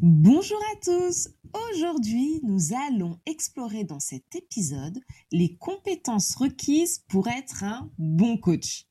Bonjour à tous Aujourd'hui, nous allons explorer dans cet épisode les compétences requises pour être un bon coach.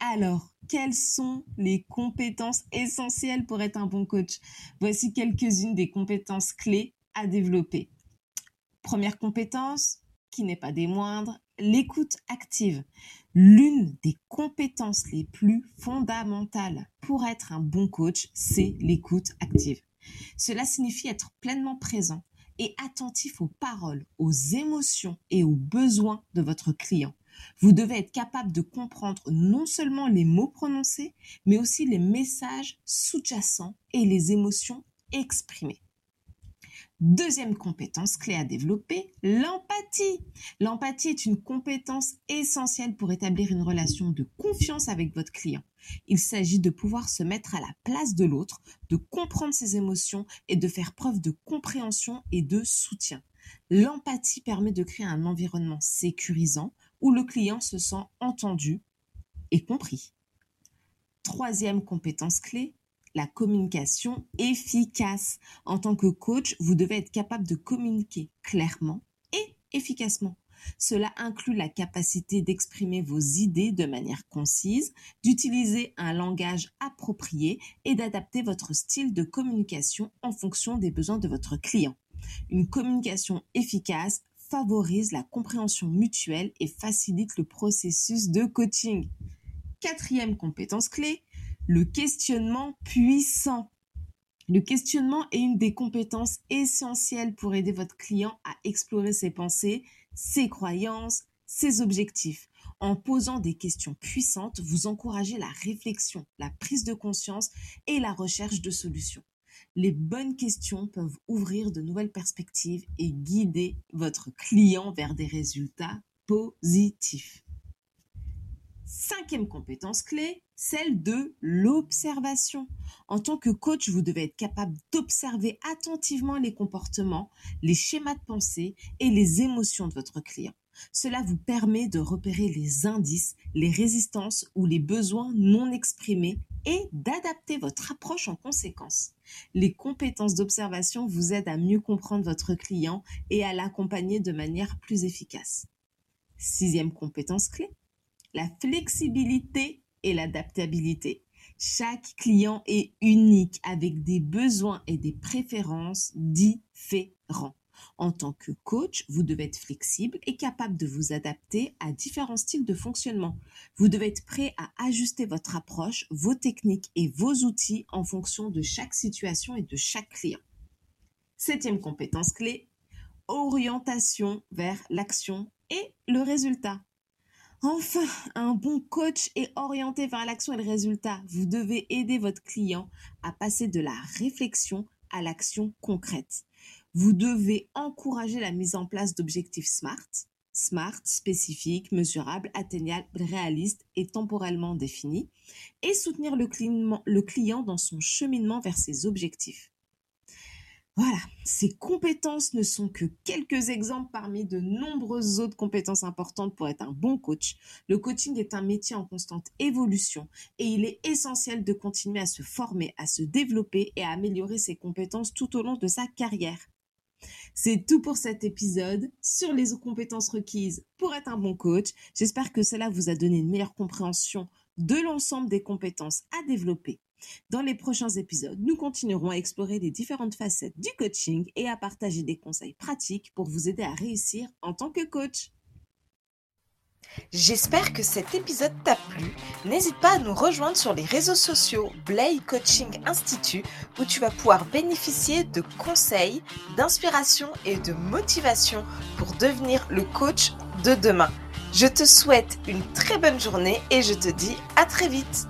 Alors, quelles sont les compétences essentielles pour être un bon coach? Voici quelques-unes des compétences clés à développer. Première compétence, qui n'est pas des moindres, l'écoute active. L'une des compétences les plus fondamentales pour être un bon coach, c'est l'écoute active. Cela signifie être pleinement présent et attentif aux paroles, aux émotions et aux besoins de votre client. Vous devez être capable de comprendre non seulement les mots prononcés, mais aussi les messages sous-jacents et les émotions exprimées. Deuxième compétence clé à développer, l'empathie. L'empathie est une compétence essentielle pour établir une relation de confiance avec votre client. Il s'agit de pouvoir se mettre à la place de l'autre, de comprendre ses émotions et de faire preuve de compréhension et de soutien. L'empathie permet de créer un environnement sécurisant où le client se sent entendu et compris. Troisième compétence clé, la communication efficace. En tant que coach, vous devez être capable de communiquer clairement et efficacement. Cela inclut la capacité d'exprimer vos idées de manière concise, d'utiliser un langage approprié et d'adapter votre style de communication en fonction des besoins de votre client. Une communication efficace favorise la compréhension mutuelle et facilite le processus de coaching. Quatrième compétence clé, le questionnement puissant. Le questionnement est une des compétences essentielles pour aider votre client à explorer ses pensées, ses croyances, ses objectifs. En posant des questions puissantes, vous encouragez la réflexion, la prise de conscience et la recherche de solutions. Les bonnes questions peuvent ouvrir de nouvelles perspectives et guider votre client vers des résultats positifs. Cinquième compétence clé, celle de l'observation. En tant que coach, vous devez être capable d'observer attentivement les comportements, les schémas de pensée et les émotions de votre client. Cela vous permet de repérer les indices, les résistances ou les besoins non exprimés et d'adapter votre approche en conséquence. Les compétences d'observation vous aident à mieux comprendre votre client et à l'accompagner de manière plus efficace. Sixième compétence clé, la flexibilité et l'adaptabilité. Chaque client est unique avec des besoins et des préférences différents. En tant que coach, vous devez être flexible et capable de vous adapter à différents styles de fonctionnement. Vous devez être prêt à ajuster votre approche, vos techniques et vos outils en fonction de chaque situation et de chaque client. Septième compétence clé, orientation vers l'action et le résultat. Enfin, un bon coach est orienté vers l'action et le résultat. Vous devez aider votre client à passer de la réflexion à l'action concrète. Vous devez encourager la mise en place d'objectifs SMART, SMART, spécifiques, mesurables, atteignables, réalistes et temporellement définis, et soutenir le client dans son cheminement vers ses objectifs. Voilà, ces compétences ne sont que quelques exemples parmi de nombreuses autres compétences importantes pour être un bon coach. Le coaching est un métier en constante évolution et il est essentiel de continuer à se former, à se développer et à améliorer ses compétences tout au long de sa carrière. C'est tout pour cet épisode sur les compétences requises pour être un bon coach. J'espère que cela vous a donné une meilleure compréhension de l'ensemble des compétences à développer. Dans les prochains épisodes, nous continuerons à explorer les différentes facettes du coaching et à partager des conseils pratiques pour vous aider à réussir en tant que coach. J'espère que cet épisode t'a plu. N'hésite pas à nous rejoindre sur les réseaux sociaux Blay Coaching Institute où tu vas pouvoir bénéficier de conseils, d'inspiration et de motivation pour devenir le coach de demain. Je te souhaite une très bonne journée et je te dis à très vite.